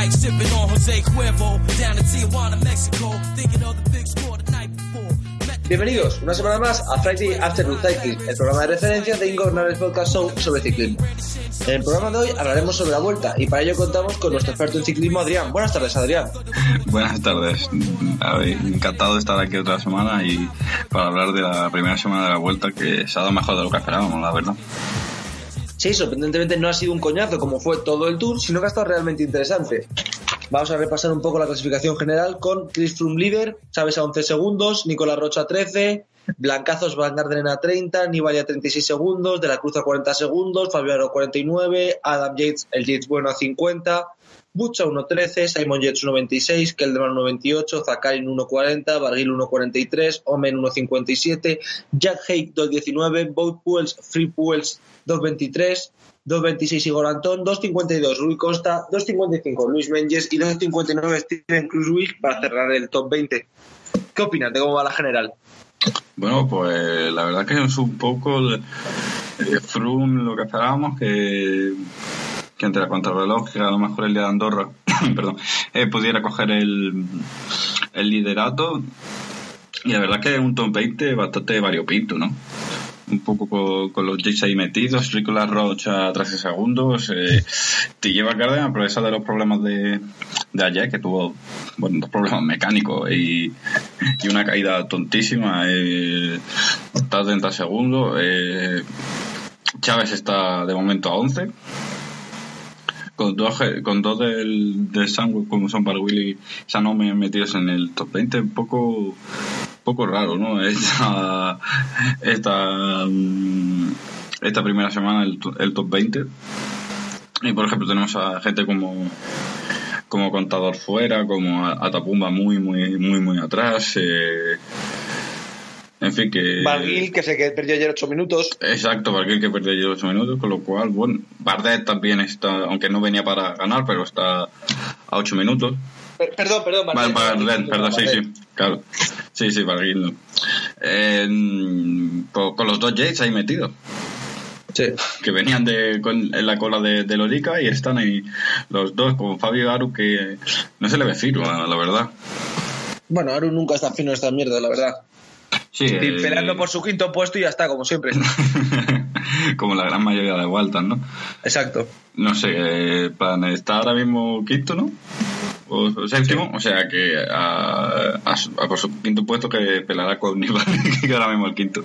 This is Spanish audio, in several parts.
nights, feeling right, sipping on Jose Cuervo. Down to Tijuana, Mexico, thinking of the big score the night before. Met the Bienvenidos una semana más a Friday Afternoon Cycling, el programa de referencia de Ingobernables Podcast Show sobre ciclismo. En el programa de hoy hablaremos sobre la vuelta y para ello contamos con nuestro experto en ciclismo, Adrián. Buenas tardes, Adrián. Buenas tardes. Encantado de estar aquí otra semana y para hablar de la primera semana de la vuelta que se ha dado mejor de lo que esperábamos, la verdad. Sí, sorprendentemente no ha sido un coñazo como fue todo el Tour, sino que ha estado realmente interesante. Vamos a repasar un poco la clasificación general con Chris Froome líder, Chávez a 11 segundos, Nicolás Rocha a 13, Blancazos Van Garderen a 30, Nibali a 36 segundos, De la Cruz a 40 segundos, Fabio Aro 49, Adam Yates, el Yates bueno a 50, Butch a 1.13, Simon Yates 1.26, Kelderman 1.28, Zakarin 1.40, Barguil 1.43, Omen 1.57, Jack Hake 2.19, Boat Puels, Free Puels 2.23, 2.26 Igor Antón, 2.52 Rui Costa, 2.55 Luis Menges y 2.59 Steven Cruzwig para cerrar el top 20. ¿Qué opinas de cómo va la general? Bueno, pues la verdad que es un poco de Froome lo que esperábamos, que, entre la contrarreloj, que a lo mejor el de Andorra, perdón, eh, pudiera coger el, el liderato. Y la verdad que es un top 20 bastante variopinto, ¿no? Un poco con, los Jays ahí metidos, Nicolas Roche a 13 segundos, te lleva Garden a pesar de los problemas de, de ayer, que tuvo bueno, dos problemas mecánicos y, y una caída tontísima, eh, está a 30 segundos, eh, Chávez está de momento a 11, con dos, con dos del, del Sandwich como son para Willy Sanome metidos en el top 20, un poco poco raro, ¿no? Esta, esta, mm, esta primera semana el, el top 20. Y por ejemplo tenemos a gente como como contador fuera, como Atapumba muy, muy, muy, muy atrás. Eh, en fin, que. Barguil, que se que perdió ayer 8 minutos. Exacto, Barguil que perdió ayer 8 minutos, con lo cual, bueno, Bardet también está, aunque no venía para ganar, pero está a 8 minutos. Per- perdón, perdón. Bardet, perdón, sí, sí, claro. Sí, sí, Barguil no. Eh, con, con los dos Yates ahí metidos. Sí. que venían de, con, en la cola de, de Lorica y están ahí los dos con Fabio Aru que no se le ve firma, la verdad. Bueno, Aru nunca está fino esta mierda, la verdad. Sí, Y eh, peleando por su quinto puesto y ya está, como siempre. como la gran mayoría de vueltas, ¿no? Exacto. No sé, eh, plan, está ahora mismo quinto, ¿no? O, o séptimo, o sea que a, a su- a por su quinto puesto que pelará con que ahora mismo el quinto.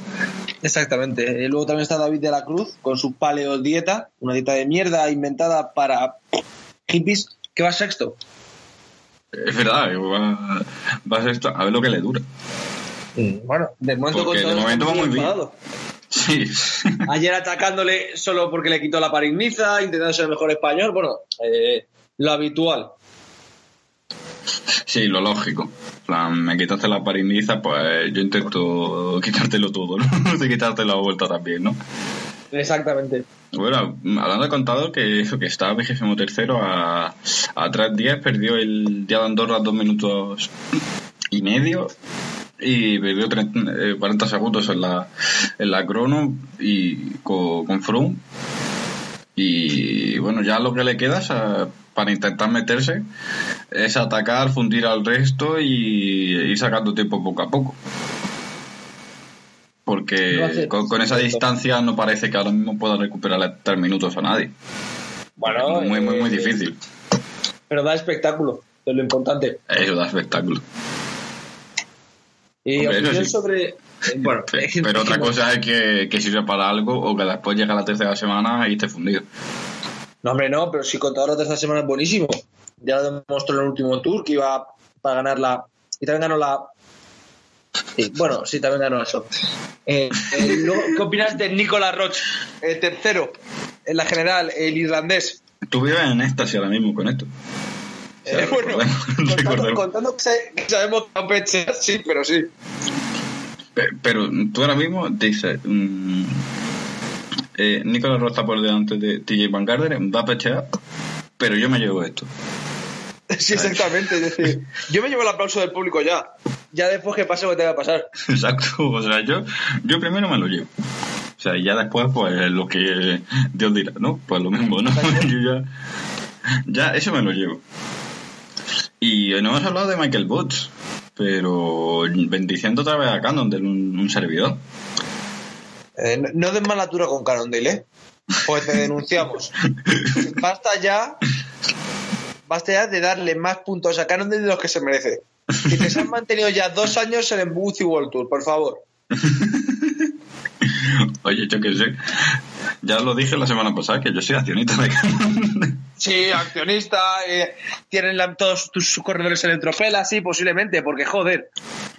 Exactamente. Y luego también está David de la Cruz con su paleo dieta, una dieta de mierda inventada para hippies, que va sexto. Es verdad, va, va esto, a ver lo que le dura. Bueno, de momento, Porque de momento va muy bien. enfadado. Sí. Ayer atacándole solo porque le quitó la parigniza, intentando ser el mejor español. Bueno, eh, lo habitual. Sí, lo lógico. Plan, me quitaste la pariniza, pues yo intento quitártelo todo, ¿no? De quitarte la vuelta también, ¿no? Exactamente. Bueno, hablando de contador, que eso, que está vigésimo tercero a, a 3.10, perdió el día de Andorra dos minutos y medio y perdió 30, eh, 40 segundos en la, en la crono y con, con Froome. Y bueno, ya lo que le queda es, eh, para intentar meterse es atacar, fundir al resto y ir sacando tiempo poco a poco. Porque hace- con, con esa distancia no parece que ahora mismo pueda recuperarle tres minutos a nadie. Bueno, muy, muy, muy eh, difícil. Pero da espectáculo, es lo importante. Eso da espectáculo. Y Hombre, opinión sí. sobre. eh, Bueno, Pero otra cosa es que, que sirve para algo o que después llega la tercera semana y esté fundido. No, hombre, no, pero si contador de esta semana es buenísimo. Ya lo demostró en el último tour que iba para ganar la. Y también ganó la. Sí, bueno, sí, también ganó eso. Eh, eh, luego, ¿Qué opinas de Nicolas Roche? El tercero, en la general, el irlandés. Tú vives en éxtasis ahora mismo con esto. O sea, Eh, bueno, recordemos- contando, que, sa- que sabemos que va a pechar, sí, pero sí. Pe- Pero tú ahora mismo dices, mm, eh, Nicolás Ross está por delante de TJ Van Gardner, va a pechear, pero yo me llevo esto. Sí, exactamente. Es decir, yo me llevo el aplauso del público ya. Ya después que pase lo que tenga que pasar. Exacto, o sea, yo, yo primero me lo llevo. O sea, y ya después, pues lo que Dios dirá, ¿no? Pues lo mismo, ¿no? Yo ya, ya eso me lo llevo. Y no hemos hablado de Michael Butts, pero bendiciendo otra vez a Cannondale, un, un servidor. Eh, no, des mala altura con Cannondale, ¿eh? Pues te denunciamos. Basta ya. Basta de darle más puntos a Cannondale de los que se merece. Que te se han mantenido ya dos años en el Bootsy World Tour, por favor. Oye, yo qué sé. Ya lo dije la semana pasada, que yo soy accionista de Cannondale. Sí, accionista, eh, tienen la- todos tus corredores en el Tropela, sí, posiblemente, porque joder.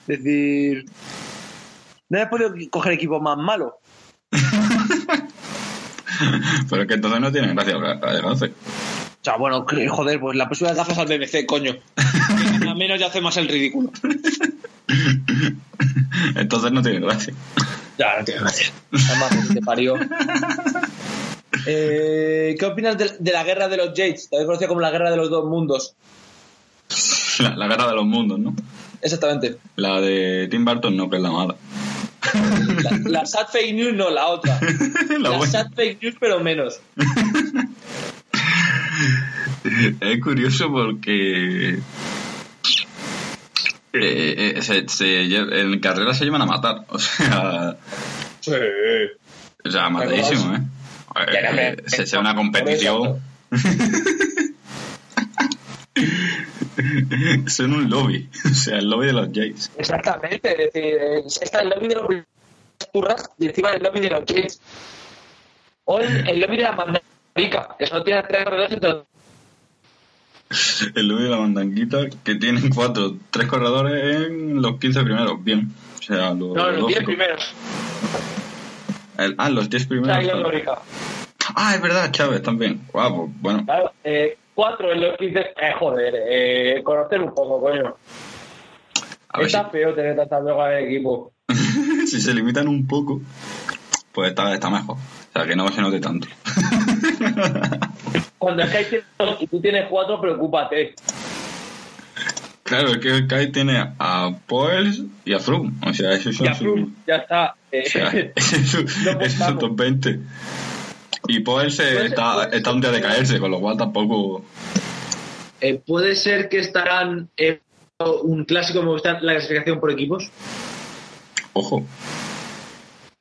Es decir, no he podido coger equipo más malo. Pero es que entonces no tiene gracia el. O sea, bueno, joder, pues la próxima gafas al BBC, coño. Al menos ya hace más el ridículo. Entonces no tiene gracia. Ya, no tiene gracia. Además, te parió. Eh, ¿Qué opinas de, de la guerra de los Jades? También conocida como la guerra de los dos mundos. La, la guerra de los mundos, ¿no? Exactamente. La de Tim Burton no, que es la mala. La, la sad fake news, no, la otra. La La, sad fake news, pero menos. Es curioso porque eh, eh, se, se en carrera se llevan a matar. O sea, Sí. o sea matadísimo, ¿eh? Eh, me- se sea una competición. Son un lobby. O sea, el lobby de los Jays. Exactamente, es decir, está el lobby de los turras y encima el lobby de los Jades. O el, el lobby de la mandarica, que solo tiene tres corredores entre El lobby de la mandanguita que tienen cuatro, tres corredores en los 15 primeros. Bien. O sea, lo, No, los diez lógico. primeros. El- ah, los 10 O sea, primeros. y. Ah, es verdad, Chávez también. Guau, pues, bueno. Claro, eh, cuatro en los 15. Eh, joder, eh, conocer un poco, coño. A ver si, Está feo tener tanta droga en el equipo. si se limitan un poco, pues está, está mejor. O sea, que no se note tanto. Cuando es que hay cinco y tú tienes cuatro, preocúpate. claro, es que el Kai tiene a Poels y a Froome. O sea, esos son Ya, sus- Froome, ya está. Eh, O sea, esos No esos son contamos. top 20. Y Poels está, está un día de caerse, con lo cual tampoco. Eh, puede ser que estarán en un clásico me gusta la clasificación por equipos. Ojo.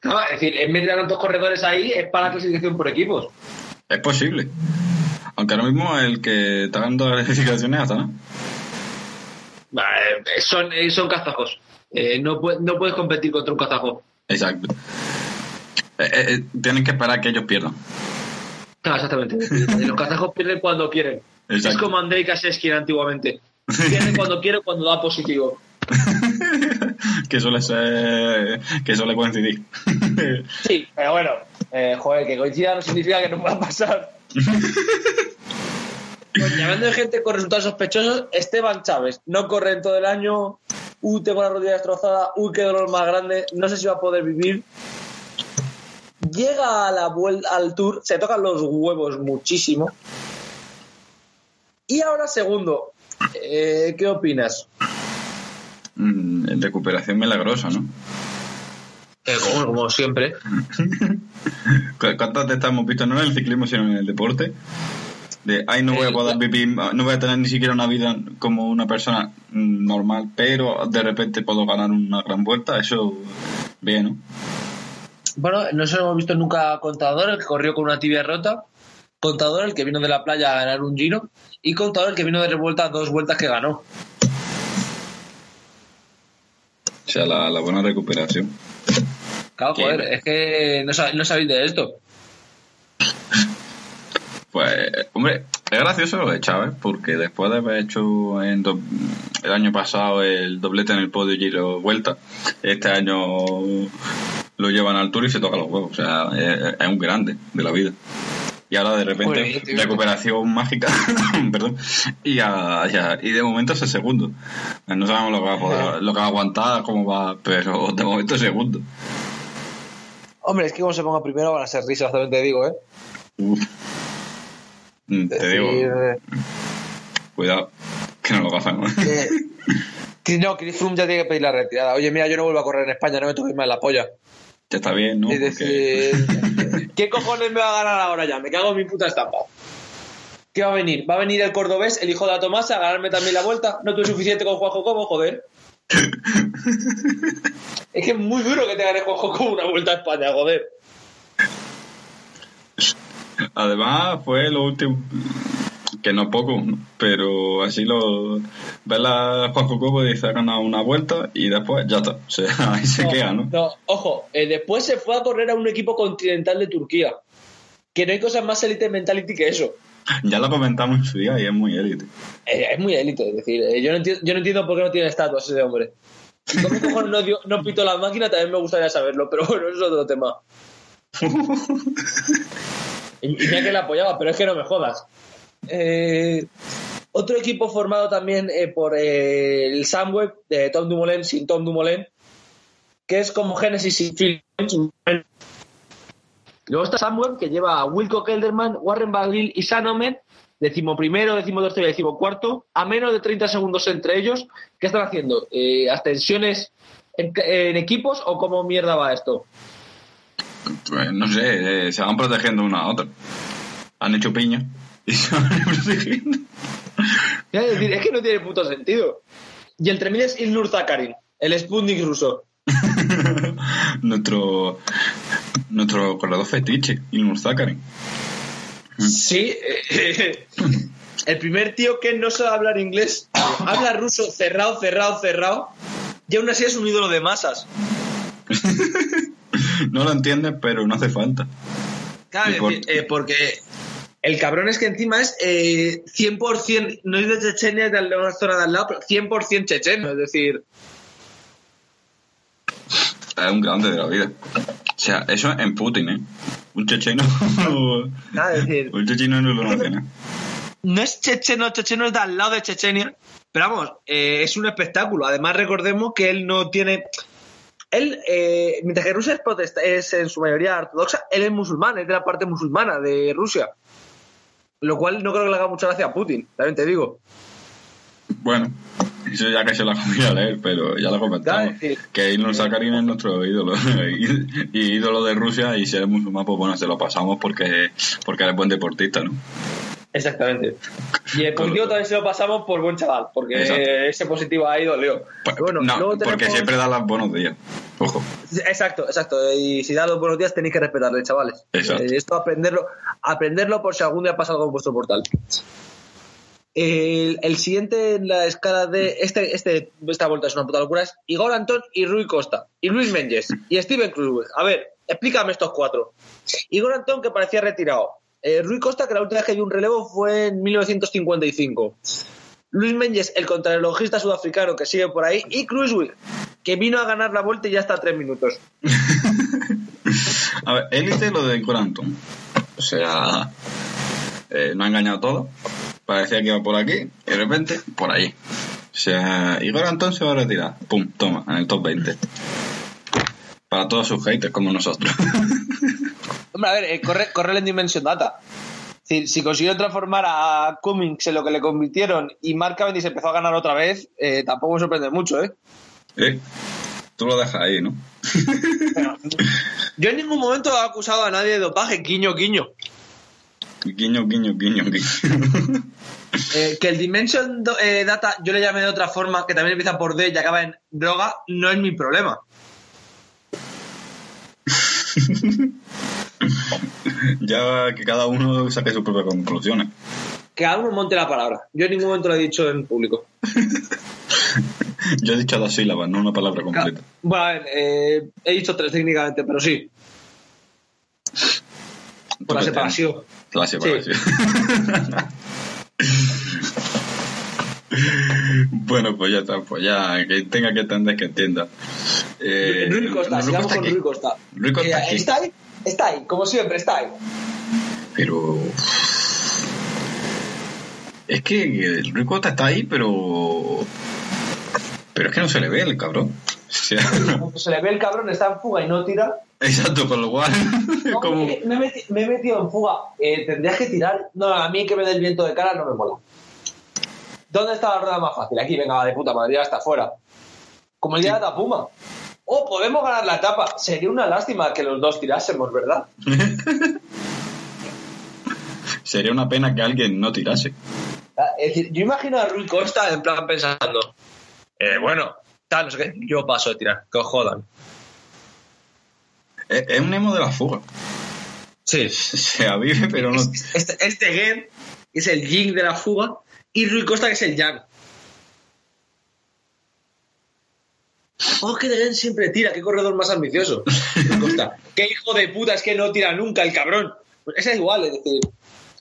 Claro, es decir, en vez de tantos corredores ahí, es para la clasificación por equipos. Es posible. Aunque ahora mismo el que está ganando las clasificaciones hasta no. Eh, son, eh, son kazajos. Eh, no, no puedes competir contra un kazajo. Exacto. Eh, tienen que esperar que ellos pierdan. Claro, exactamente. Los kazajos pierden cuando quieren. Exacto. Es como Andrei Kaseskin antiguamente. Pierde cuando quiere, cuando da positivo. que suele ser. que suele coincidir. Sí, pero bueno, eh, joder, que coincida no significa que no pueda pasar. Pues, hablando de gente con resultados sospechosos, Esteban Chávez no corre en todo el año. Uy, tengo la rodilla destrozada. Uy, qué dolor más grande. No sé si va a poder vivir. Llega a la vuelta al tour, se tocan los huevos muchísimo. Y ahora, segundo, eh, ¿qué opinas? Mm, en recuperación milagrosa, ¿no? Eh, como, como siempre. ¿Cu- ¿Cuántas de estas hemos visto no en el ciclismo sino en el deporte? De, ay, no voy a poder vivir, no voy a tener ni siquiera una vida como una persona normal, pero de repente puedo ganar una gran vuelta, eso, bien, ¿no? Bueno, no se lo hemos visto nunca a Contador, el que corrió con una tibia rota. Contador, el que vino de la playa a ganar un giro. Y Contador, el que vino de revuelta dos vueltas que ganó. O sea, la, la buena recuperación. Claro, Qué joder, es que no, sab- no sabéis de esto. Pues, hombre, Es gracioso lo de Chávez, porque después de haber hecho en do- el año pasado el doblete en el podio y Giro Vuelta, este año lo llevan al Tour y se toca los huevos. O sea, es, es un grande de la vida. Y ahora de repente, Muy bien, tío. recuperación mágica, perdón, y, a- y a- y de momento es el segundo. No sabemos lo que va a poder, lo que va a aguantar, cómo va, pero de momento es segundo. Hombre, es que como se ponga primero van a ser risas, también te digo, ¿eh? Uf. Mm, Te digo, decir, cuidado, que no lo pasamos. eh, que no, Chris Froome ya tiene que pedir la retirada. Oye, mira, yo no vuelvo a correr en España, no me toques más la polla. Ya está bien, ¿no? es Porque- decir, ¿qué cojones me va a ganar ahora ya? Me cago en mi puta estampa. ¿Qué va a venir? ¿Va a venir el cordobés, el hijo de la Tomasa, a ganarme también la vuelta? ¿No tuve suficiente con Juanjo Como? Joder. es que es muy duro que te gane Juanjo Como una vuelta a España, joder. Además, fue lo último, que no poco, ¿no? pero así lo. Ver la Juanjo Cobo dice ha ganado una vuelta y después ya está. O sea, ahí se queda, ¿no? No, ojo, eh, después se fue a correr a un equipo continental de Turquía. Que no hay cosas más élite mentality que eso. Ya lo comentamos en su día y es muy élite. Eh, es muy élite, es decir, eh, yo, no entiendo, yo no entiendo por qué no tiene estatuas ese hombre. Cómo cojones no, dio- no pito la máquina también me gustaría saberlo, pero bueno, eso es otro tema. y, y mira que le apoyaba, pero es que no me jodas. Eh, otro equipo formado también eh, por eh, el Sunweb de Tom Dumoulin sin Tom Dumoulin, que es como Genesis sin Phil. Luego está Sunweb, que lleva a Wilco Kelderman, Warren Barguil y Sanomen, decimoprimero, decimotercero y decimocuarto, a menos de 30 segundos entre ellos. ¿Qué están haciendo? Eh, ¿Ascensiones en, equipos o cómo mierda va esto? Pues, no sé, se van protegiendo una a otra. Han hecho piña y se van protegiendo. Es decir, es que no tiene puto sentido. Y el termine es Ilnur Zakarin, el Sputnik ruso. nuestro nuestro corredor fetiche, Ilmur Zakarin. Sí, eh, el primer tío que no sabe hablar inglés, habla ruso cerrado, cerrado, cerrado, y aún así es un ídolo de masas. No lo entiendes, pero no hace falta. Claro, eh, porque el cabrón es que encima es eh, 100%, no es de Chechenia, es de la zona de al lado, pero 100% checheno, es decir, Es un grande de la vida. O sea, eso en Putin, ¿eh? Un checheno. nada, decir, un checheno no lo ¿no? no es checheno, checheno es de al lado de Chechenia, pero vamos, eh, es un espectáculo. Además, recordemos que él no tiene. Él, eh, mientras que Rusia es, protesta, es en su mayoría ortodoxa, él es musulmán, es de la parte musulmana de Rusia. Lo cual no creo que le haga mucha gracia a Putin, también te digo. Bueno, eso ya que se lo ha comido a leer, pero ya lo comentamos. Claro, que Ilnur Zakarin es nuestro ídolo. y ídolo de Rusia y si eres musulmán, pues bueno, se lo pasamos porque, porque eres buen deportista, ¿no? Exactamente. Y el positivo también se lo pasamos por buen chaval, porque Exacto. ese positivo ha ido Leo. Pues, bueno, no, luego porque siempre da los buenos días. Ojo. Exacto, exacto. Y si da los buenos días tenéis que respetarle, chavales. Exacto. Eh, esto aprenderlo, aprenderlo por si algún día pasa algo en vuestro portal. El, el siguiente en la escala de este, este, esta vuelta es una puta locura es Igor Antón y Rui Costa y Luis Menges y Steven Kruzweg. A ver, explícame estos cuatro. Igor Antón que parecía retirado. Eh, Rui Costa que la última vez que dio un relevo fue en 1955. Luis Menges, el contrarrelojista sudafricano que sigue por ahí, y Kruzweg, que vino a ganar la vuelta y ya está a tres minutos. A ver, élite lo de Coranton. O sea, eh, no ha engañado todo. Parecía que iba por aquí y de repente por ahí. O sea, Igor Antón se va a retirar. Pum, toma, en el top 20. Para todos sus haters como nosotros. Hombre, a ver, eh, corre, corre en Dimension Data. Decir, si consiguió transformar a Cummings en lo que le convirtieron y Mark Cavendish empezó a ganar otra vez, eh, tampoco me sorprende mucho, ¿eh? ¿Eh? Tú lo dejas ahí, ¿no? Yo en ningún momento he acusado a nadie de dopaje, guiño, guiño. Guiño, guiño, guiño, guiño. Eh, que el Dimension eh, Data yo le llamé de otra forma, que también empieza por D y acaba en droga, no es mi problema. ya que cada uno saque sus propias conclusiones. Que cada uno monte la palabra. Yo en ningún momento lo he dicho en público. Yo he dicho dos sílabas, no una palabra completa. Bueno, a ver, eh, he dicho tres técnicamente, pero sí. Por la separación. La separación. Bueno, pues ya está, pues ya, que tenga que entender, que entienda. Eh, Rui Costa, Rui sigamos Costa con. Rui Costa. Rui Costa Eh, está ahí, está ahí, como siempre, está ahí. Pero. Es que Rui Costa está ahí, pero. Pero es que no se le ve el cabrón. O sea, Se le ve el cabrón, está en fuga y no tira. exacto, con lo cual. No, como. me, me he meti- me he metido en fuga. Eh, ¿Tendrías que tirar? No, a mí que me dé el viento de cara no me mola. ¿Dónde está la rueda más fácil? Aquí, venga, va de puta madre, ya está fuera. Como el día de la Puma. Oh, podemos ganar la etapa. Sería una lástima que los dos tirásemos, ¿verdad? Sería una pena que alguien no tirase. Ah, Es decir, yo imagino a Rui Costa en plan pensando, eh, bueno, tal, no sé qué, yo paso de tirar, que os jodan. Es, es un emo de la fuga. Sí. Se avive, pero no. Este, este Gen es el Jing de la fuga y Rui Costa que es el Yang. Oh, que de Gen siempre tira, qué corredor más ambicioso. Rui Costa. Qué hijo de puta, es que no tira nunca el cabrón. Pues esa es igual, es decir,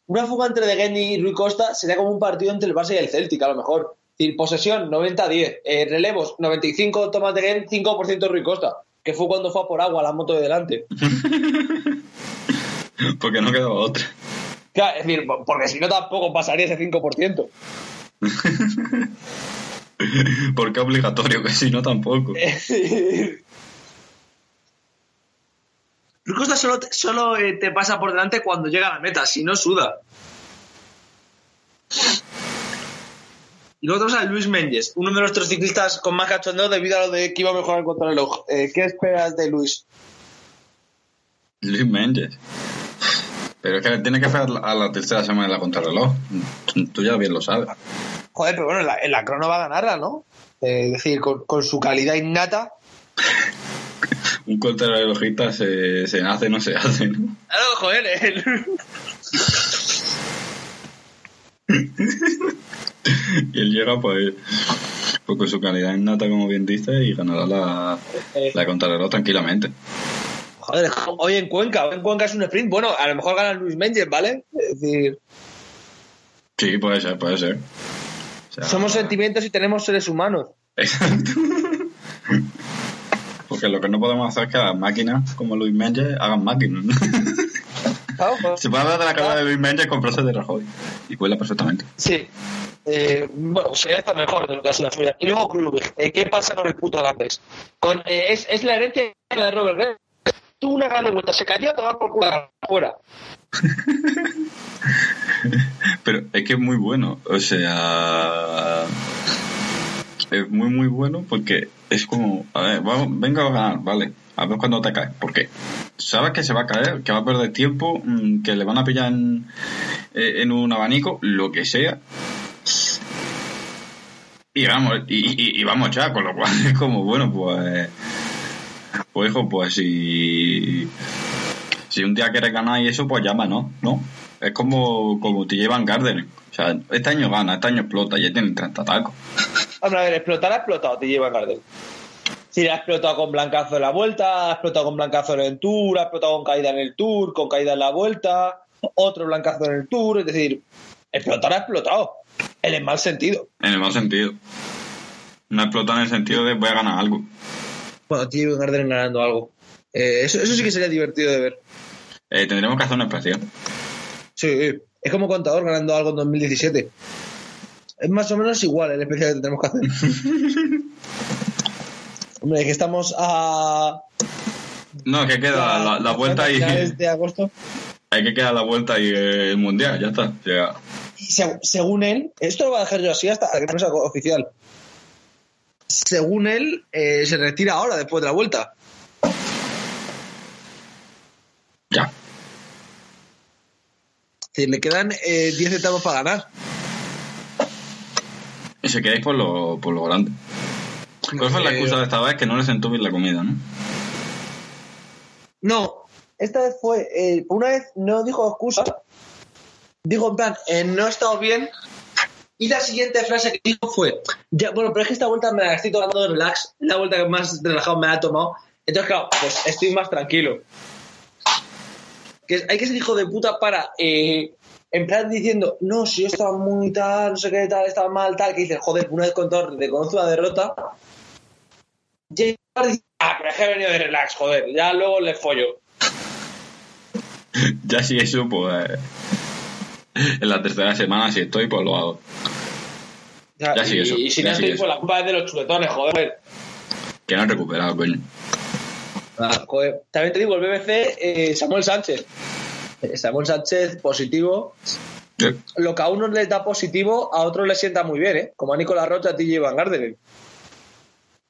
una fuga entre De Gen y Rui Costa sería como un partido entre el Barça y el Celtic, a lo mejor. Es decir, posesión 90-10, eh, relevos 95 tomas de Gen, 5% Rui Costa, que fue cuando fue a por agua la moto de delante. Porque no quedaba otra. Claro, es decir, porque si no tampoco pasaría ese 5%. Porque obligatorio, que si no tampoco. Rui Costa solo, te, solo eh, te pasa por delante cuando llega a la meta, si no suda. Y luego tenemos a Luis Menges, uno de nuestros ciclistas con más cachondeo debido a lo de que iba a mejorar el contrarreloj. Eh, ¿Qué esperas de Luis? Luis Mendes. Pero es que tiene que hacer a la tercera semana de la contrarreloj. Tú ya bien lo sabes. Joder, pero bueno, en la, en la crono va a ganarla, ¿no? Eh, es decir, con, con su calidad innata. Un contrarrelojista se, se nace, no se hace, ¿no? Claro, joder, el- Y él llega, pues, pues con su calidad innata, como bien dice, y ganará la, la contrarreloj tranquilamente. Joder, hoy en Cuenca, hoy en Cuenca es un sprint. Bueno, a lo mejor gana Luis Menges, ¿vale? Es decir, Sí, puede ser, puede ser. O sea, somos sentimientos y tenemos seres humanos. Exacto. Porque lo que no podemos hacer es que las máquinas, como Luis Mendes, hagan máquinas. ¿no? Claro, pues- Se puede hablar de la carrera de Luis Mendes con frases de Rajoy. Y cuela perfectamente. Sí. Eh, bueno, sería hasta mejor de lo que hace la suya. Y luego Krubik, eh, ¿qué pasa con el puto? Con, eh, es, es la herencia de Robert. Tuvo una gran vuelta, se cayó a tomar por culo fuera. Pero es que es muy bueno. O sea. Es muy, muy bueno porque es como. A ver, vamos, venga a ganar, vale. A ver cuándo te caes. ¿Por qué? Sabes que se va a caer, que va a perder tiempo, mm, que le van a pillar en, eh, en un abanico, lo que sea. Y vamos, y, y- y vamos ya, con lo cual es como, bueno, pues. Pues hijo, pues si. Si un día quieres ganar y eso, pues llámanos, ¿no? Es como, como te llevan Gardner. O sea, este año gana, este año explota, ya tienen 30 tacos. Hombre, a ver, explotar ha explotado, te lleva Gardel. Sí, ha explotado con blancazo en la vuelta, ha explotado con blancazo en el tour, ha explotado con caída en el tour, con caída en la vuelta, otro blancazo en el tour, es decir, explotar ha explotado. En el mal sentido. En el mal sentido. No explota en el sentido de voy a ganar algo. Bueno, te lleva Gardel ganando algo. Eh, eso, eso sí que sería divertido de ver. Eh, tendremos que hacer una especial. Sí, es como contador ganando algo en 2017. Es más o menos igual el especial que tenemos que hacer. Hombre, es que estamos a. No, es que queda la, la vuelta y. de agosto. Hay que quedar la vuelta y el mundial, ya está. Sea, Y seg- según él, esto lo va a dejar yo así hasta que no sea oficial. Según él, eh, se retira ahora después de la vuelta. ya. Decir, le quedan eh, 10 etapas para ganar. Y se quedáis por lo, por lo grande. ¿Cuál fue la Eh, excusa de esta vez? Que no le sentó bien la comida, ¿no? No, esta vez fue. eh, una vez no dijo excusa. Dijo en plan, eh, no he estado bien. Y la siguiente frase que dijo fue: ya, Bueno, pero es que esta vuelta me la estoy tomando de relax. La vuelta que más relajado me la ha tomado. Entonces, claro, pues estoy más tranquilo. Que hay que ser hijo de puta para eh, en diciendo, no, si yo estaba muy tal, no sé qué tal, estaba mal, tal, que dices, joder, una vez con todo reconoce una derrota, llega ah, pero es que he venido de relax, joder, ya luego le follo. Ya si eso, pues. En la tercera semana, si estoy, pues lo hago. Ya, Ya sí, y, eso, y si ya no estoy, pues la culpa es de los chuletones, joder. Que no he recuperado, coño. Ah, joder. También te digo, el BBC, eh, Samuel Sánchez. Eh, Samuel Sánchez, positivo. Lo que a unos les da positivo, a otros les sienta muy bien, ¿eh? Como a Nicolás Rocha, a TJ Van Garderen.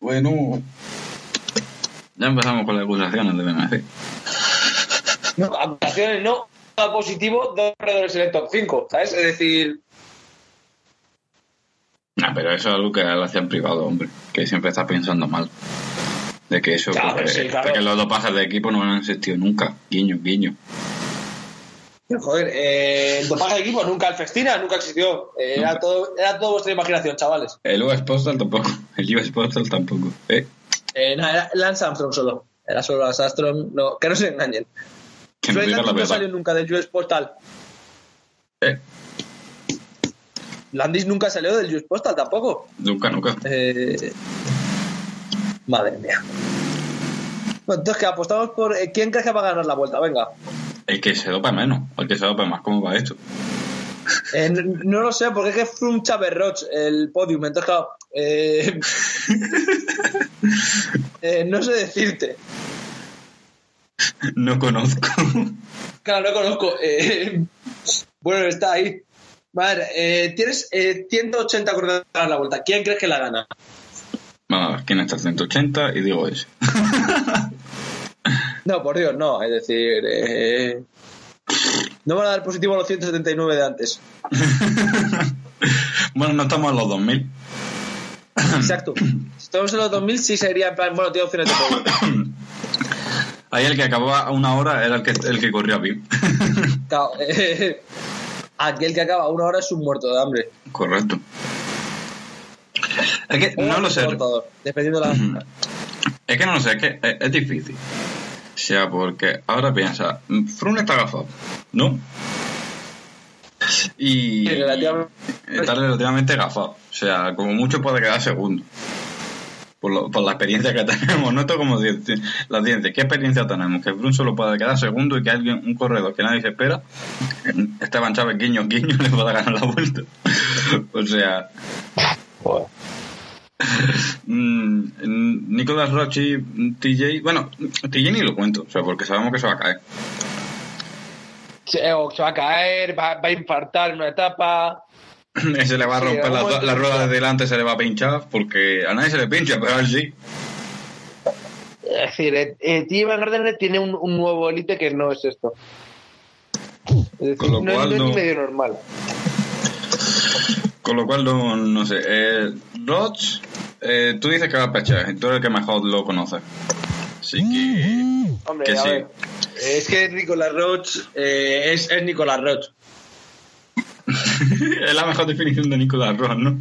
Bueno. Ya empezamos con las acusaciones de BMC. No, acusaciones no, positivo, dos corredores en el top 5, ¿sabes? Es decir, Ah, pero eso es algo que él hacía en privado, hombre. Que siempre está pensando mal. De que eso, porque, sí, claro. porque los dos pases de equipo no han existido nunca. Guiño, guiño. joder, eh, el dopaje de equipo nunca, el Festina nunca existió. Eh, era, todo, era todo vuestra imaginación, chavales. El US Postal tampoco. El US Postal tampoco. Eh, Eh, nada, era Lance Armstrong solo. Era solo Lance Armstrong, no, que no se engañen. Que Landis no verdad. salió nunca del US Postal. Eh, Landis nunca salió del US Postal tampoco. nunca, nunca. Eh, madre mía. Bueno, entonces, que apostamos por. eh, ¿Quién crees que va a ganar la vuelta? Venga. El que se dopa menos. El que se dopa más. ¿Cómo va esto? Eh, no, lo sé, porque es que Froome Chávez Roch el podium. Entonces, claro. eh, eh, no sé decirte. No conozco. Claro, no conozco. eh, bueno, está ahí. Vale, eh, tienes eh, 180 corredores para la vuelta. ¿Quién crees que la gana? Vamos a ver quién está 180 y digo ese. No, por Dios, no. Es decir, eh, no van a dar positivo a los 179 de antes. bueno, no estamos en los 2000. Exacto. Si estamos en los 2000, sí sería en plan, bueno, tiene opciones de. Ahí el que acababa a una hora era el que, el que corría bien. Claro, eh, aquel que acaba una hora es un muerto de hambre. Correcto. Es que no lo sé. cortador, dependiendo de la. Es que no lo sé, es que es, es difícil. O sea, porque ahora piensa, Frun está agafado, ¿no? Y relativamente. está relativamente agafado. O sea, como mucho puede quedar segundo. Por, lo- por la experiencia que tenemos, no esto como la ciencia. ¿Qué experiencia tenemos? Que Frun solo puede quedar segundo y que alguien, un corredor que nadie se espera, Esteban Chávez guiño guiño le pueda ganar la vuelta. o sea, Mm, Nicolás Rochi, TJ, bueno, TJ ni lo cuento, o sea, porque sabemos que se va a caer. Se, o se va a caer, va, va a infartar en una etapa. se le va a Sí, romper la, a la rueda de delante, se le va a pinchar, porque a nadie se le pincha, pero a él sí. Es decir, eh, eh, T. Van Gardner tiene un, un nuevo élite que no es esto. Es decir, Con lo no, cual no es ni medio normal. Con lo cual, no, no sé. Eh, Roch, eh, tú dices que va a pechar, tú eres el que mejor lo conoces. Así que. Hombre, que a sí. ver. Es que Nicolás Roch eh, es, es Nicolás Roch. es la mejor definición de Nicolás Roch, ¿no?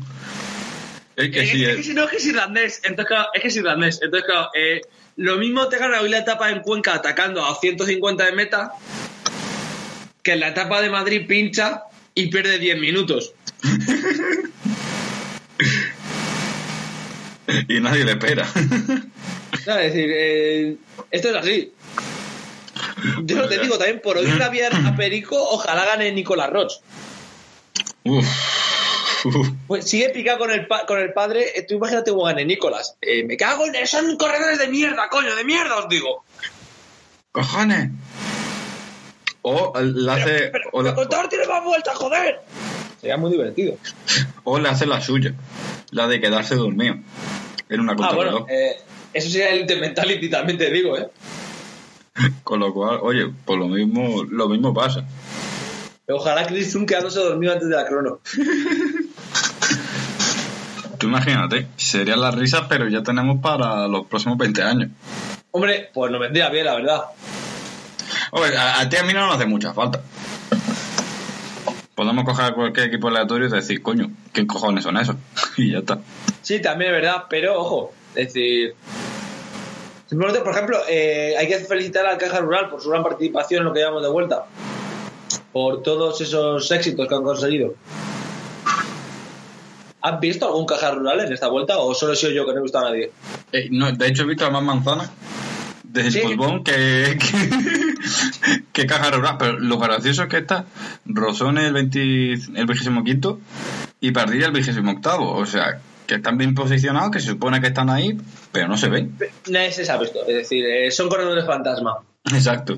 Es que Es, sí, es es. que si no es que es irlandés, entonces claro, es que es irlandés. Entonces, claro, eh, lo mismo te gana hoy la etapa en Cuenca atacando a 150 de meta que en la etapa de Madrid pincha y pierde 10 minutos. Y nadie le espera. No, es decir, eh, esto es así. Yo no te digo también, por oír rabiar a Perico, ojalá gane Nicolás Roch. Uf. Uf. Pues sigue picado con el, pa- con el padre. eh, Tú imagínate cómo gane Nicolás. Eh, me cago en. Son corredores de mierda, coño, de mierda os digo. ¡Cojones! O le hace. Pero, o, el la- contador tiene más vueltas, joder. Sería muy divertido. o le hace la suya. La de quedarse dormido. En una Ah, bueno, eh, eso sería el Elite Mentality, también te digo, ¿eh? Con lo cual, oye, pues lo mismo, lo mismo pasa. Ojalá Chris Froome quedándose dormido antes de la crono. Tú imagínate, serían las risas, pero ya tenemos para los próximos 20 años. Hombre, pues no vendría bien, la verdad. Oye, a, a ti a mí no nos hace mucha falta. Podemos coger cualquier equipo aleatorio y decir, coño, ¿qué cojones son esos? y ya está. Sí, también es verdad, pero ojo, es decir. Simplemente, por ejemplo, eh, hay que felicitar al Caja Rural por su gran participación en lo que llevamos de vuelta. Por todos esos éxitos que han conseguido. ¿Has visto algún caja rural en esta vuelta o solo he sido yo que no he visto a nadie? Eh, no, de hecho, he visto a más manzanas desde Sí. el que, que, que caja rural. Pero lo gracioso es que está Rosón el, 20, el 25 y Pardilla el 28. O sea, que están bien posicionados, que se supone que están ahí, pero no se ven. Nadie se sabe esto, es decir, eh, son corredores fantasma. Exacto.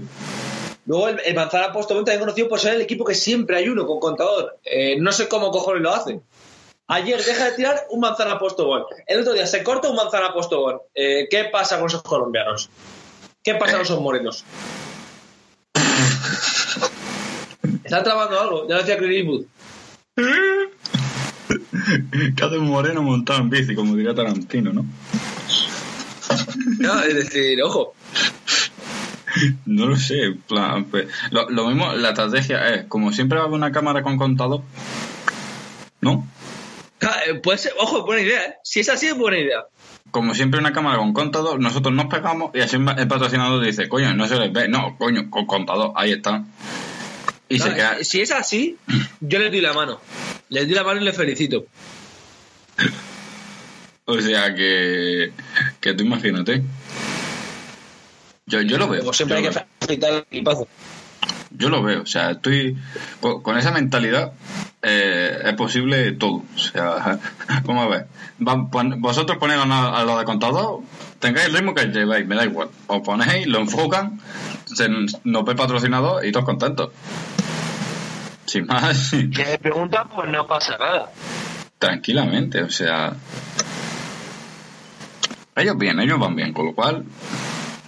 Luego el, el Manzana Postobón también conocido por ser el equipo que siempre hay uno con contador. Eh, no sé cómo cojones lo hace. Ayer deja de tirar un manzana postobón. El otro día se corta un manzana postobón. Eh, ¿Qué pasa con esos colombianos? ¿Qué pasa con esos morenos? Están trabando algo, ya lo decía Eastwood. Que hace un moreno montado en bici, como diría Tarantino, ¿no? Ya, es decir, ojo. No lo sé, en plan, pues, lo, lo mismo, la estrategia es, como siempre va a haber una cámara con contador, ¿no? Eh, Puede ser, ojo, buena idea, ¿eh? Si es así, es buena idea. Como siempre una cámara con contador, nosotros nos pegamos y así el patrocinador dice, coño, no se les ve, no, coño, con contador, ahí está. Y se queda, Si es así, yo les doy la mano. Les doy la mano y les felicito. o sea que, que tú imagínate. Yo, yo lo veo. Como siempre hay yo que lo veo. felicitar al equipazo. Yo lo veo, o sea, estoy con, con esa mentalidad eh, es posible todo. O sea, vamos a ver. Va- pon- vosotros ponéis a, lo de contador, tengáis el ritmo que lleváis, me da igual. Os ponéis, lo enfocan, se, nos ve patrocinador y todos contentos. Sin más, Que me preguntan, pues no pasa nada. tranquilamente, o sea. Ellos bien, ellos van bien, con lo cual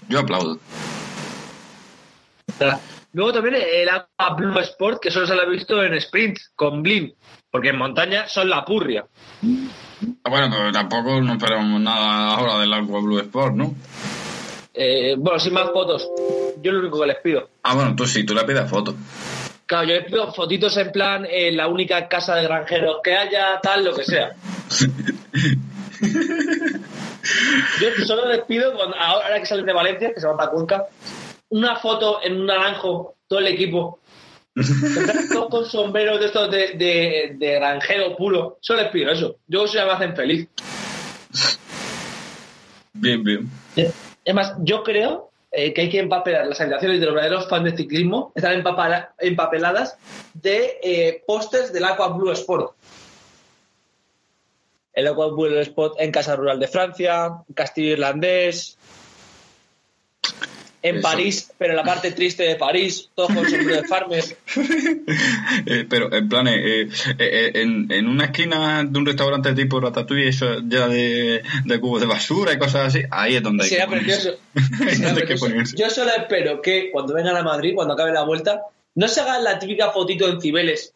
yo aplaudo. Luego también el Aqua Blue Sport, que solo se lo ha visto en sprint, con Blin. Porque en montaña son la purria. Ah, Bueno, pero tampoco no esperamos nada ahora del Aqua Blue Sport, ¿no? Eh, bueno, sin más fotos. Yo lo único que les pido. Ah, bueno, tú sí, tú le pides fotos. Claro, yo les pido fotitos en plan eh, la única casa de granjeros que haya, tal, lo que sea. Yo solo les pido, cuando, ahora que salen de Valencia, que se van para Cuenca, una foto en un naranjo, todo el equipo. Todos con sombreros de estos de, de, de granjero puro. Solo les pido eso. Yo eso ya me hacen feliz. Bien, bien. Es más, yo creo eh, que hay que empapelar las habitaciones de los verdaderos fans de ciclismo, están empapeladas de eh, pósters del Aqua Blue Sport. El Aqua Blue Sport en Casa Rural de Francia, Castillo Irlandés, en Eso. París, pero en la parte triste de París, todos con sombrero de farmer. Eh, pero en plan, eh, eh, en, en una esquina de un restaurante tipo Ratatouille, eso ya de, de cubos de basura y cosas así, ahí es donde hay Sería que ponerse. donde hay que ponerse. Yo solo espero que cuando vengan a Madrid, cuando acabe la vuelta, no se hagan la típica fotito en Cibeles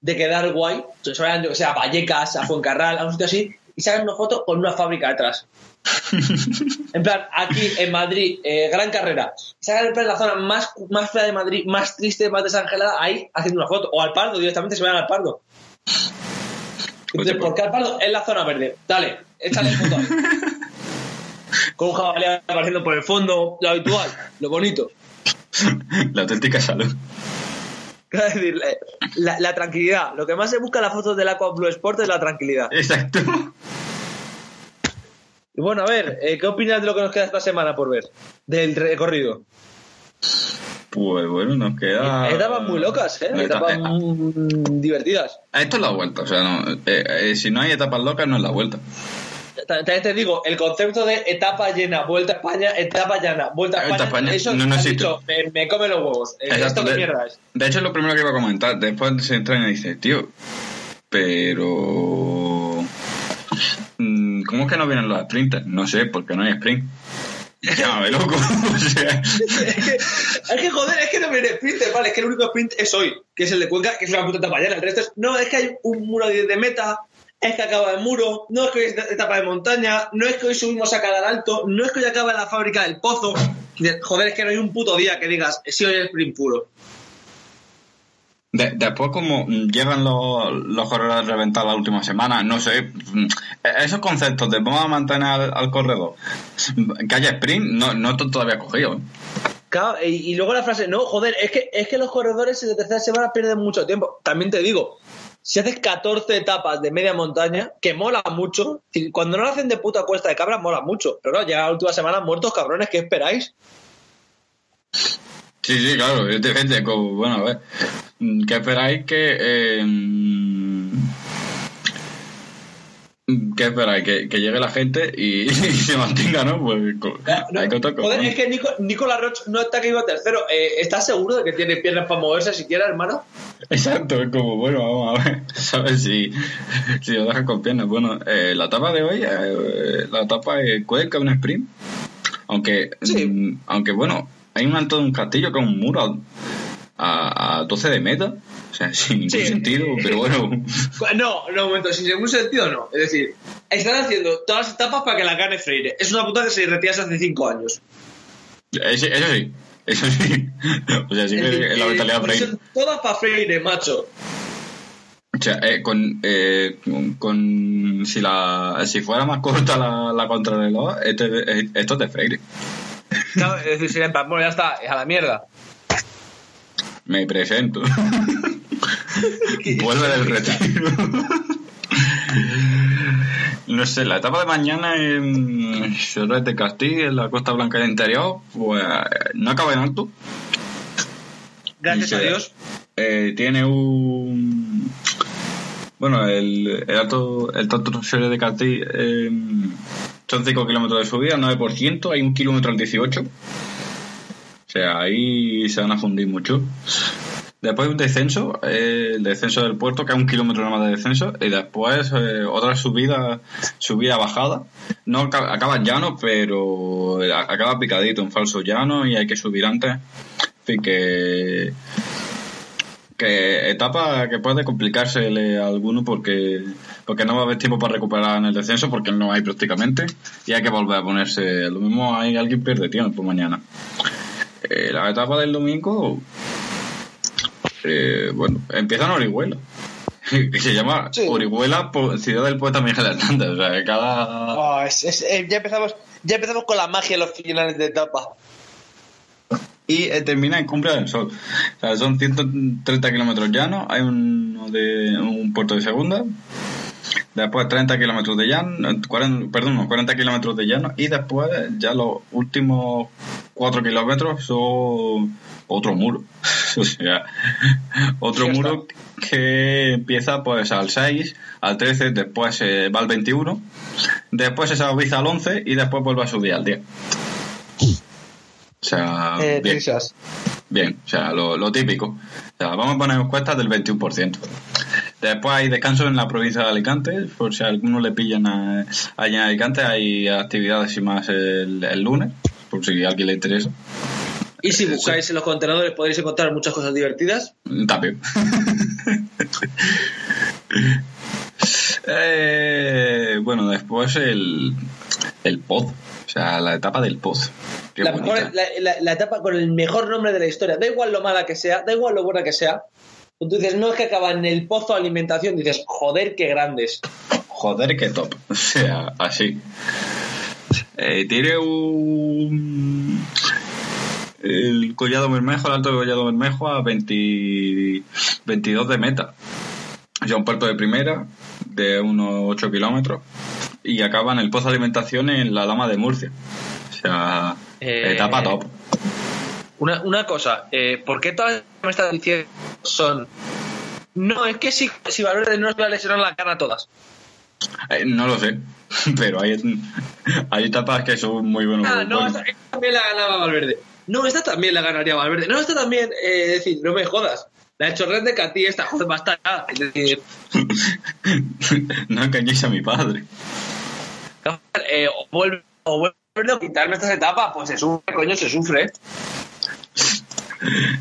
de quedar guay, se vayan, yo que sé, a Vallecas, a Fuencarral, a un sitio así, y se hagan una foto con una fábrica detrás. en plan, aquí en Madrid, eh, gran carrera. Se hagan en plan la zona más, más fea de Madrid, más triste, más desangelada, ahí haciendo una foto. O al Pardo, directamente se vayan al Pardo. Entonces, ¿por qué al Pardo? Es la zona verde. Dale, échale foto. Con un jabalí apareciendo por el fondo, lo habitual, lo bonito. La auténtica salud. Decir, la, tranquilidad. Lo que más se busca en las fotos del Aqua Blue Sport es la tranquilidad. Exacto. Y bueno, a ver, eh, ¿qué opinas de lo que nos queda esta semana por ver? Del recorrido. Pues bueno, nos queda. Etapas muy locas, ¿eh? Eta- Etapas mm, divertidas. Esto es la vuelta, o sea, no, eh, eh, si no hay etapas locas, no es la vuelta. Ta- También te digo, el concepto de etapa llena, vuelta a España, etapa llena, vuelta a España, España, eso no, no dicho, me, me come los huevos. Eh, Exacto, ¿Esto de, mierda es? de hecho, es lo primero que iba a comentar. Después se entra y dice, tío, pero. mm, ¿Cómo es que no vienen los sprinters? No sé, porque no hay sprint. Llámame loco. o sea, es, que, es que, joder, es que no viene sprinter, vale, es que el único sprint es hoy, que es el de Cuenca, que es una puta etapa llena. El resto es, no, es que hay un muro de, de meta, es que acaba el muro, no es que hoy es etapa de montaña, no es que hoy subimos a cada alto, no es que hoy acaba la fábrica del pozo. Joder, es que no hay un puto día que digas, sí, hoy es sprint puro. de- después, como llegan los, los corredores reventados la última semana, no sé, mm, esos conceptos de vamos a mantener al, al corredor, que haya sprint, no, no estoy todavía cogido. Claro, y, y luego la frase, no, joder, es que, es que los corredores de tercera semana pierden mucho tiempo. También te digo, si haces 14 etapas de media montaña, que mola mucho, cuando no lo hacen de puta cuesta de cabra, mola mucho. Pero claro, ya la última semana muertos, cabrones, ¿qué esperáis? Sí, sí, claro, evidentemente, como, bueno, a ver, ¿qué esperáis que... Eh, ¿Qué esperáis? Que, que llegue la gente y, y se mantenga, ¿no? Pues No, hay que joder, es que Nico, Nicolás Roche no está que iba tercero. Eh, ¿Estás seguro de que tiene piernas para moverse siquiera, hermano? Exacto, es como, bueno, vamos a ver, ¿sabes? Si, si lo dejan con piernas. Bueno, eh, la etapa de hoy, eh, la etapa es Cuenca, un sprint. Aunque, Sí. mm, aunque bueno, hay un alto de un castillo que es un muro a, a 12 de meta. O sea, sin ningún Sí. sentido, pero bueno. No, no, un momento, sin ningún sentido no. Es decir, están haciendo todas las etapas para que la gane Freire. Es una puta que se retirase hace cinco años. Eso, eso sí, eso sí. O sea, sí Es que es la eh, mentalidad Freire. son todas para Freire, macho. O sea, eh, con, eh, con, si la si fuera más corta la, la contrarreloj, este, eh, esto es de Freire. Claro, es decir, sería en plan, bueno, ya está, a la mierda. Me presento. Vuelve del retiro. No sé, la etapa de mañana en Xerres de Castilla, en la Costa Blanca del Interior, pues no acaba en alto. Gracias a. Dios. Eh, tiene un. Bueno, el, el alto, el Xerres de Castilla eh, son 5 kilómetros de subida, 9%, hay un kilómetro al 18. O sea, ahí se van a fundir mucho. Después un descenso, eh, el descenso del puerto, que es un kilómetro nada más de descenso, y después eh, otra subida, subida bajada. No aca- acaba llano, pero a- acaba picadito, un falso llano, y hay que subir antes. Fin, que, que etapa que puede complicársele a alguno porque, porque no va a haber tiempo para recuperar en el descenso, porque no hay prácticamente, y hay que volver a ponerse. Lo mismo hay alguien pierde tiempo mañana. Eh, la etapa del domingo, eh, bueno, empieza en Orihuela. Que se llama Sí. Orihuela, ciudad del poeta Miguel Hernández. O sea, que cada. Oh, es- es- eh, ya, empezamos, ya empezamos con la magia en los finales de etapa. Y eh, termina en Cumbre del Sol. O sea, son 130 kilómetros llanos. Hay uno de un puerto de segunda. Después 30 kilómetros de llano. eh, 40, perdón, unos 40 kilómetros de llano. Y después ya los últimos 4 kilómetros son otro muro. o sea, otro Sí, muro que empieza pues al 6, al 13, después eh, va al 21. Después se suaviza al 11 y después vuelve a subir al 10. O sea, Eh, bien. Bien, o sea, lo, lo típico. O sea, vamos a poner cuestas del 21%. Después hay descanso en la provincia de Alicante, por si a alguno le pillan a, allá en Alicante, hay actividades y más el, el lunes, por si a alguien le interesa. Y si buscáis en los contenedores podéis encontrar muchas cosas divertidas. También. Eh, bueno, después el, el pod, o sea, la etapa del pod. La, mejor- la- la- la etapa con el mejor nombre de la historia. Da igual lo mala que sea, da igual lo buena que sea. Tú dices, no es que acaba en el pozo de alimentación, dices, joder, qué grandes. Joder, qué top. O sea, así. Eh, tiene un. El Collado Bermejo, el alto de Collado Bermejo a 20 22 de meta. Sea, un puerto de primera de unos 8 kilómetros. Y acaba en el pozo de alimentación en la Lama de Murcia. O sea, Eh, etapa top. Una, una cosa, eh, ¿por qué todas me estás diciendo son... No, es que si, si Valverde no se va a lesionar la cara a todas. Eh, no lo sé, pero hay, hay etapas que son muy buenos. Ah, no, esta, también la ganaba Valverde. No, esta también la ganaría Valverde. No, esta también, eh, es decir, no me jodas. La ha hecho Red de Catí, esta joder, basta ya. Es decir, no engañéis a mi padre. eh, o vuelve, o vuelve a quitarme estas etapas, pues se sufre, coño, se sufre.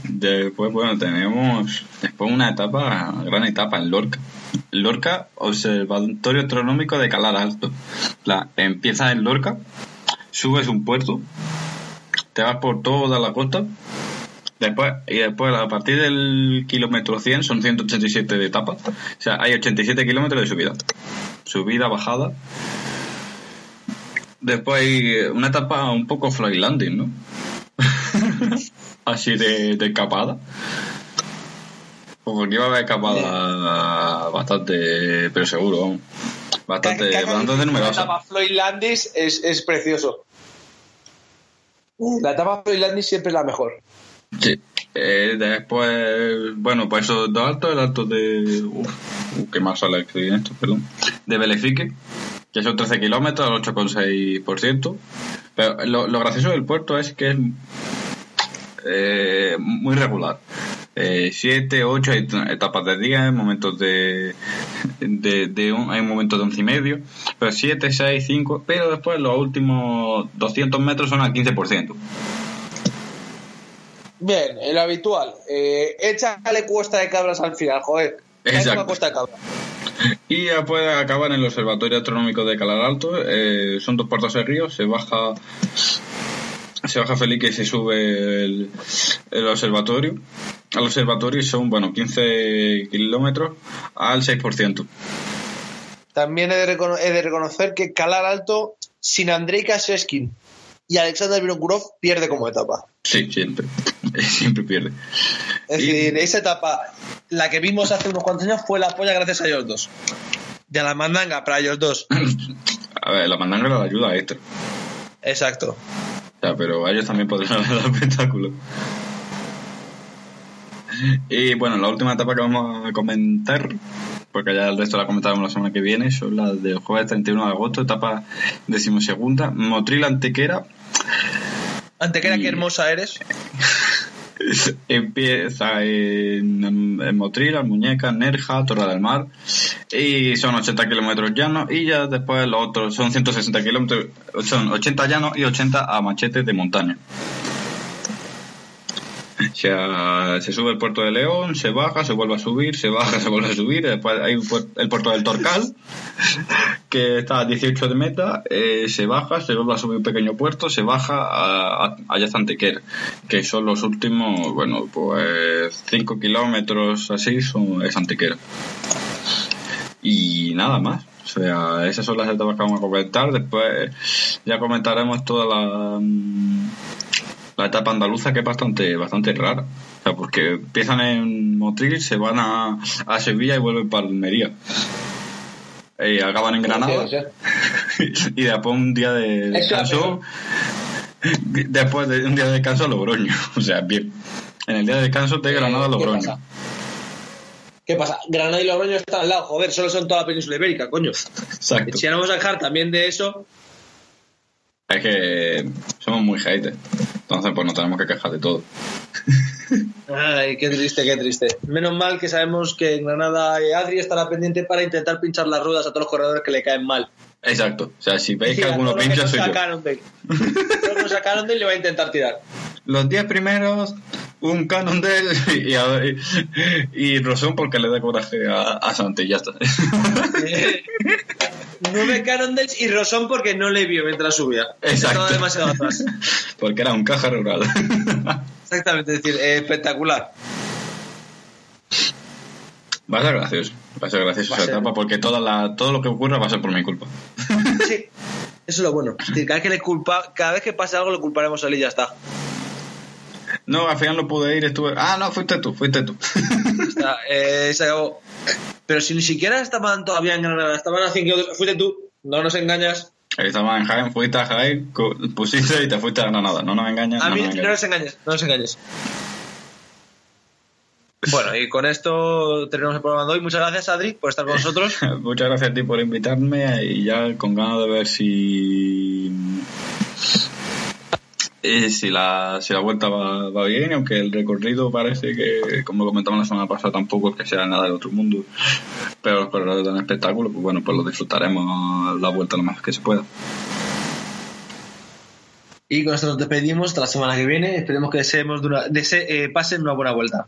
Después, bueno, tenemos después una etapa, gran etapa en Lorca. Lorca, Observatorio Astronómico de Calar Alto. La, empiezas en Lorca, subes un puerto, te vas por toda la costa, después y después a partir del kilómetro 100 son 187 de etapas. O sea, hay 87 kilómetros de subida. Subida, bajada. Después hay una etapa un poco fly landing, ¿no? Así de, de escapada. Porque aquí va a haber escapada bastante, pero seguro. Bastante, bastante La numerosa. etapa Floyd Landis es, es precioso. La etapa Floyd Landis siempre es la mejor. Sí. Eh, después, bueno, pues eso dos altos, el alto de. Uf, qué más sale escribir esto, perdón. De Belefique, que son 13 kilómetros, al 8,6%. Pero lo, lo gracioso del puerto es que es eh, muy regular. 7, 8 hay etapas de 10, momentos de, de, de un, hay momentos de 11 y medio, pero 7, 6, 5, pero después los últimos 200 metros son al 15%. Bien, el habitual. Eh, échale cuesta de cabras al final, joder. Exacto. cuesta de cabras. Y ya puede acabar en el Observatorio Astronómico de Calar Alto. eh, son dos puertos de río. Se baja, se baja Felipe y se sube el, el observatorio. Al observatorio son, bueno, 15 kilómetros al 6%. También he de, recono- he de reconocer que Calar Alto, sin Andrei Kaseskin y Alexander Vinokurov, pierde como etapa. Sí, siempre. siempre pierde. Es Y- decir, esa etapa, la que vimos hace unos cuantos años, fue la polla gracias a ellos dos. De la mandanga para ellos dos. A ver, la mandanga la ayuda a Héctor. Exacto. Sea, pero a ellos también podrían dar espectáculo. Y bueno, la última etapa que vamos a comentar, porque ya el resto la comentaremos la semana que viene, son las del jueves 31 de agosto, etapa decimosegunda, Motril Antequera. Antequera, Y- qué hermosa eres. Empieza en, en Motril, Almuñeca, Nerja, Torre del Mar, y son 80 kilómetros llanos, y ya después los otros son 160 kilómetros, son 80 llanos y 80 a machete de montaña. Sea, se sube el puerto de León, se baja, se vuelve a subir, se baja, se vuelve a subir. Después hay un el puerto del Torcal, que está a 18 de meta, eh, se baja, se vuelve a subir un pequeño puerto, se baja a, a, allá Antequera, que son los últimos, bueno, pues 5 kilómetros así, son, es Antequera. Y nada más. O sea, esas son las etapas que vamos a comentar. Después ya comentaremos toda la, mm, la etapa andaluza que es bastante, bastante rara. O sea, porque empiezan en Motril, se van a, a Sevilla y vuelven para Almería. Y acaban en Granada. y después un día de descanso. Después de un día de descanso, Logroño. O sea, bien. En el día de descanso de Granada, Eh, ¿qué Logroño. pasa? ¿Qué pasa? Granada y Logroño están al lado, joder, solo son toda la península ibérica, coño. Exacto. Si ya no vamos a dejar también de eso, Es que somos muy haters. Entonces, pues nos tenemos que quejar de todo. Ay, qué triste, qué triste. Menos mal que sabemos que en Granada Adri estará pendiente para intentar pinchar las ruedas a todos los corredores que le caen mal. Exacto. O sea, si veis que alguno pincha, soy yo. sacaron de- todos nos sacaron de él y le va a intentar tirar. Los 10 primeros, un canon de él y, a- y, y Rosón porque le da coraje a, a Santi y ya está. Nueve Carondels y Rosón porque no le vio mientras subía. Exacto. Estaba demasiado atrás. porque era un caja rural. Exactamente, es decir, eh, espectacular. Va a ser gracioso. Va a ser gracioso Va esa ser. etapa porque toda la, todo lo que ocurra va a ser por mi culpa. Sí, eso es lo bueno. Es decir, cada vez que, le culpa, cada vez que pase algo le culparemos a él y ya está. No, al final no pude ir, estuve... Ah, no, fuiste tú, fuiste tú. Está, eh, se acabó. Pero si ni siquiera estaban todavía en Granada, estaban a 5 kilómetros. Fuiste tú, no nos engañas. Estaba en Jaén, fuiste a Jaén, pusiste y te fuiste a Granada. No nos engañas, A no mí nos no engañas. nos engañes, no nos engañes. Bueno, y con esto terminamos el programa de hoy. Muchas gracias, Adri, por estar con nosotros. Muchas gracias a ti por invitarme y ya con ganas de ver si eh, si la si la vuelta va, va bien, aunque el recorrido parece que, como comentamos la semana pasada, tampoco es que sea nada del otro mundo, pero los corredores dan espectáculo, pues bueno, pues lo disfrutaremos la vuelta lo más que se pueda. Y con esto nos despedimos hasta la semana que viene. Esperemos que deseemos de una- dese- eh, pasen una buena vuelta.